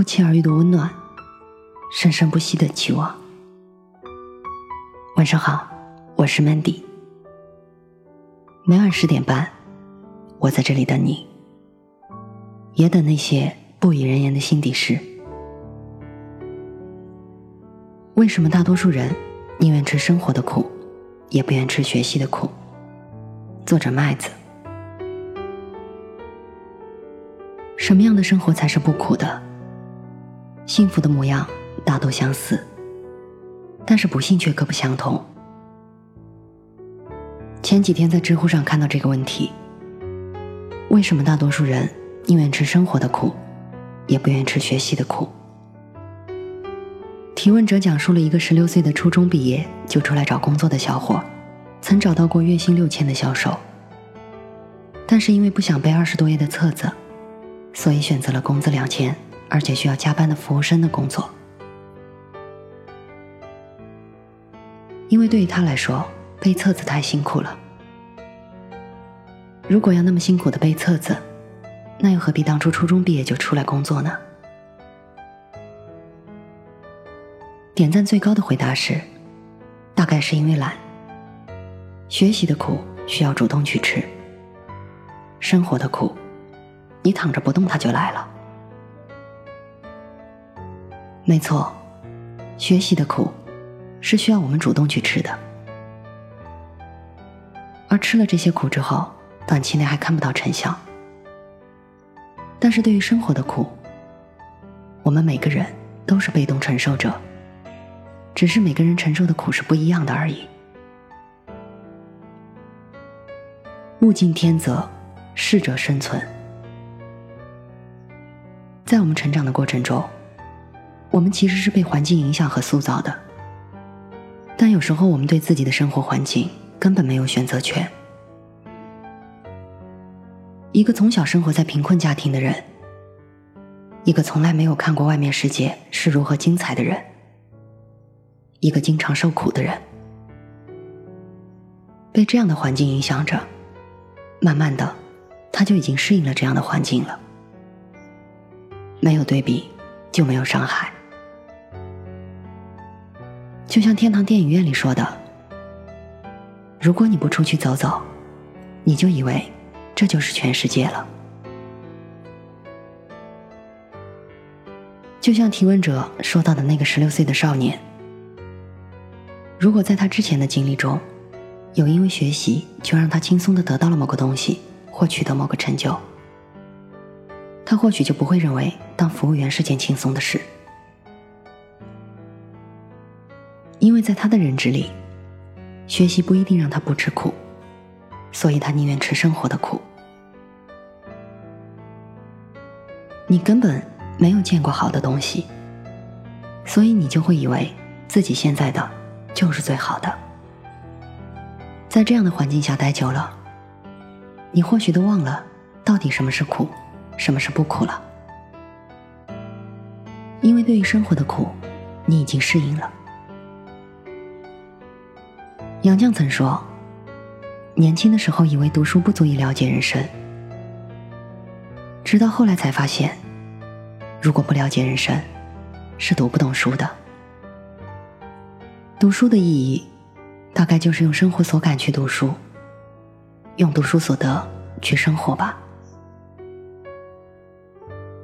不期而遇的温暖，生生不息的期望。晚上好，我是 Mandy。每晚十点半，我在这里等你，也等那些不以人言的心底事。为什么大多数人宁愿吃生活的苦，也不愿吃学习的苦？作者麦子。什么样的生活才是不苦的？幸福的模样大多相似，但是不幸却各不相同。前几天在知乎上看到这个问题：为什么大多数人宁愿吃生活的苦，也不愿吃学习的苦？提问者讲述了一个十六岁的初中毕业就出来找工作的小伙，曾找到过月薪六千的销售，但是因为不想背二十多页的册子。所以选择了工资两千，而且需要加班的服务生的工作。因为对于他来说，背册子太辛苦了。如果要那么辛苦的背册子，那又何必当初初中毕业就出来工作呢？点赞最高的回答是：大概是因为懒。学习的苦需要主动去吃，生活的苦。你躺着不动，它就来了。没错，学习的苦是需要我们主动去吃的，而吃了这些苦之后，短期内还看不到成效。但是对于生活的苦，我们每个人都是被动承受者，只是每个人承受的苦是不一样的而已。物竞天择，适者生存。在我们成长的过程中，我们其实是被环境影响和塑造的。但有时候，我们对自己的生活环境根本没有选择权。一个从小生活在贫困家庭的人，一个从来没有看过外面世界是如何精彩的人，一个经常受苦的人，被这样的环境影响着，慢慢的，他就已经适应了这样的环境了。没有对比，就没有伤害。就像天堂电影院里说的：“如果你不出去走走，你就以为这就是全世界了。”就像提问者说到的那个十六岁的少年，如果在他之前的经历中，有因为学习就让他轻松的得到了某个东西，或取得某个成就。他或许就不会认为当服务员是件轻松的事，因为在他的认知里，学习不一定让他不吃苦，所以他宁愿吃生活的苦。你根本没有见过好的东西，所以你就会以为自己现在的就是最好的。在这样的环境下待久了，你或许都忘了到底什么是苦。什么是不苦了？因为对于生活的苦，你已经适应了。杨绛曾说：“年轻的时候以为读书不足以了解人生，直到后来才发现，如果不了解人生，是读不懂书的。读书的意义，大概就是用生活所感去读书，用读书所得去生活吧。”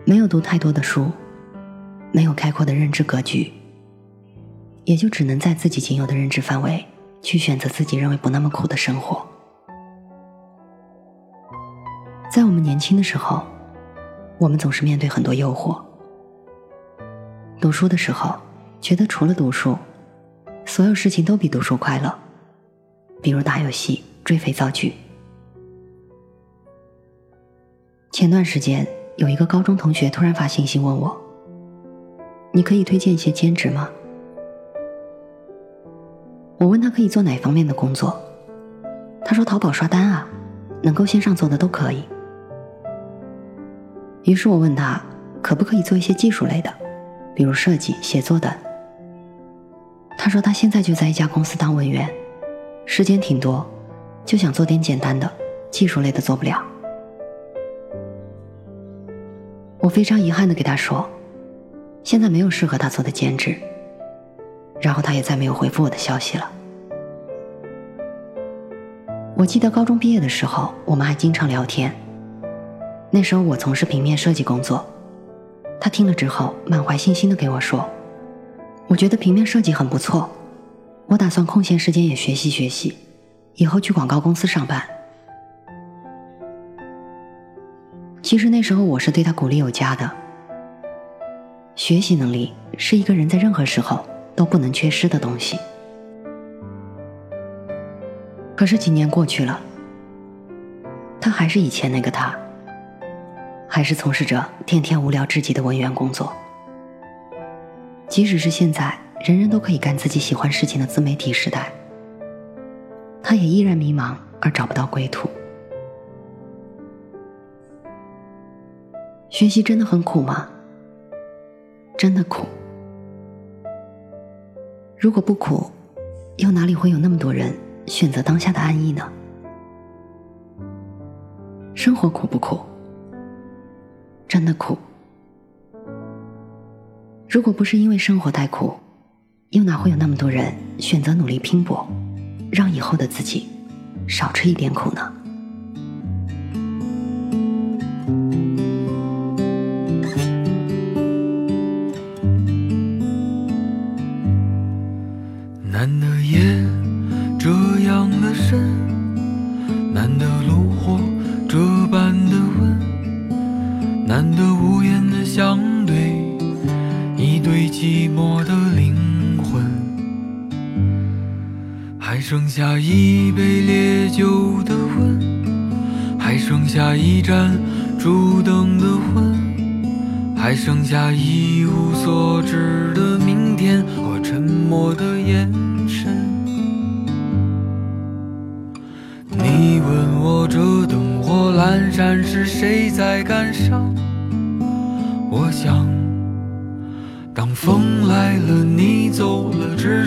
没有读太多的书，没有开阔的认知格局，也就只能在自己仅有的认知范围去选择自己认为不那么苦的生活。在我们年轻的时候，我们总是面对很多诱惑。读书的时候，觉得除了读书，所有事情都比读书快乐，比如打游戏、追肥皂剧。前段时间。有一个高中同学突然发信息问我：“你可以推荐一些兼职吗？”我问他可以做哪方面的工作，他说：“淘宝刷单啊，能够线上做的都可以。”于是我问他可不可以做一些技术类的，比如设计、写作等。他说他现在就在一家公司当文员，时间挺多，就想做点简单的，技术类的做不了。我非常遗憾的给他说：“现在没有适合他做的兼职，然后他也再没有回复我的消息了。我记得高中毕业的时候，我们还经常聊天。那时候我从事平面设计工作，他听了之后满怀信心的给我说：“我觉得平面设计很不错，我打算空闲时间也学习学习，以后去广告公司上班。”其实那时候我是对他鼓励有加的。学习能力是一个人在任何时候都不能缺失的东西。可是几年过去了，他还是以前那个他，还是从事着天天无聊至极的文员工作。即使是现在人人都可以干自己喜欢事情的自媒体时代，他也依然迷茫而找不到归途。学习真的很苦吗？真的苦。如果不苦，又哪里会有那么多人？选择当下的安逸呢？生活苦不苦？真的苦。如果不是因为生活太苦，又哪会有那么多人选择努力拼搏，让以后的自己少吃一点苦呢？还剩下一杯烈酒的温，还剩下一盏烛灯的昏，还剩下一无所知的明天和沉默的眼神。你问我这灯火阑珊是谁在感伤？我想，当风来了，你，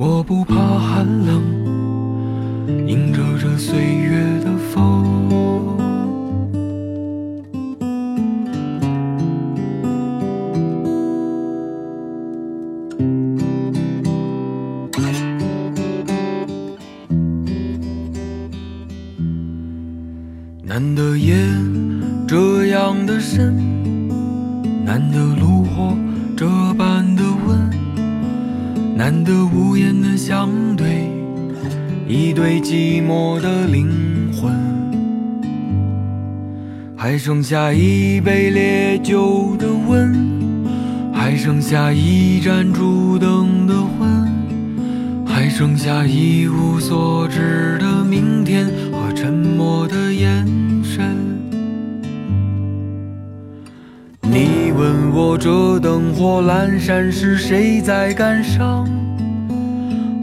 我不怕寒冷，迎着这岁月的风。难得夜这样的深，难得炉火这般，难得无言的相对，一对寂寞的灵魂。还剩下一杯烈酒的温，还剩下一盏烛灯的昏，还剩下一无所知的明天和沉默的眼神。你问我这灯火阑珊是谁在感伤？